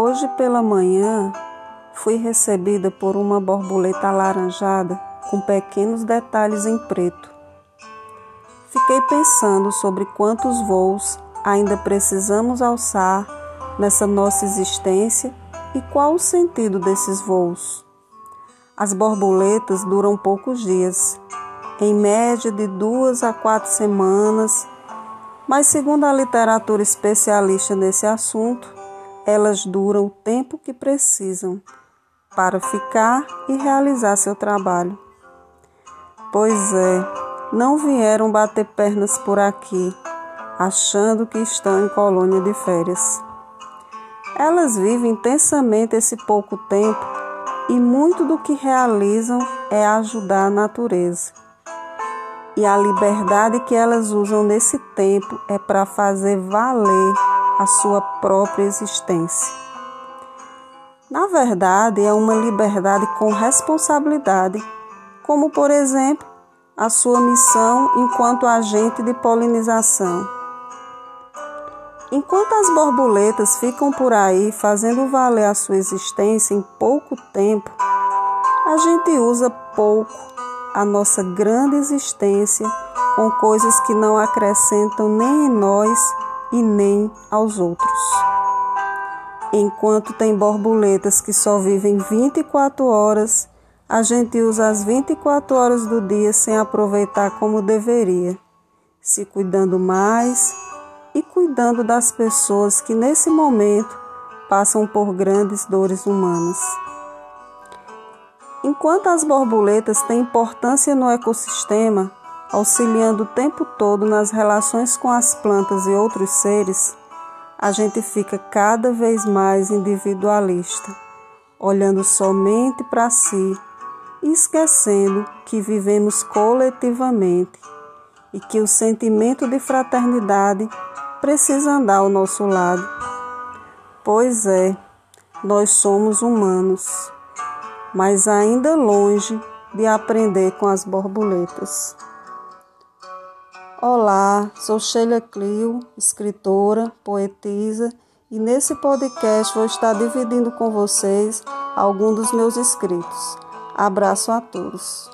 Hoje pela manhã fui recebida por uma borboleta alaranjada com pequenos detalhes em preto. Fiquei pensando sobre quantos voos ainda precisamos alçar nessa nossa existência e qual o sentido desses voos. As borboletas duram poucos dias, em média de duas a quatro semanas, mas segundo a literatura especialista nesse assunto, elas duram o tempo que precisam para ficar e realizar seu trabalho. Pois é, não vieram bater pernas por aqui, achando que estão em colônia de férias. Elas vivem intensamente esse pouco tempo e muito do que realizam é ajudar a natureza. E a liberdade que elas usam nesse tempo é para fazer valer a sua própria existência. Na verdade, é uma liberdade com responsabilidade como, por exemplo, a sua missão enquanto agente de polinização. Enquanto as borboletas ficam por aí fazendo valer a sua existência em pouco tempo, a gente usa pouco a nossa grande existência com coisas que não acrescentam nem em nós e nem aos outros. Enquanto tem borboletas que só vivem 24 horas a gente usa as 24 horas do dia sem aproveitar como deveria, se cuidando mais e cuidando das pessoas que nesse momento passam por grandes dores humanas. Enquanto as borboletas têm importância no ecossistema, auxiliando o tempo todo nas relações com as plantas e outros seres, a gente fica cada vez mais individualista, olhando somente para si esquecendo que vivemos coletivamente e que o sentimento de fraternidade precisa andar ao nosso lado. Pois é, nós somos humanos, mas ainda longe de aprender com as borboletas. Olá, sou Sheila Clio, escritora, poetisa, e nesse podcast vou estar dividindo com vocês alguns dos meus escritos. Abraço a todos.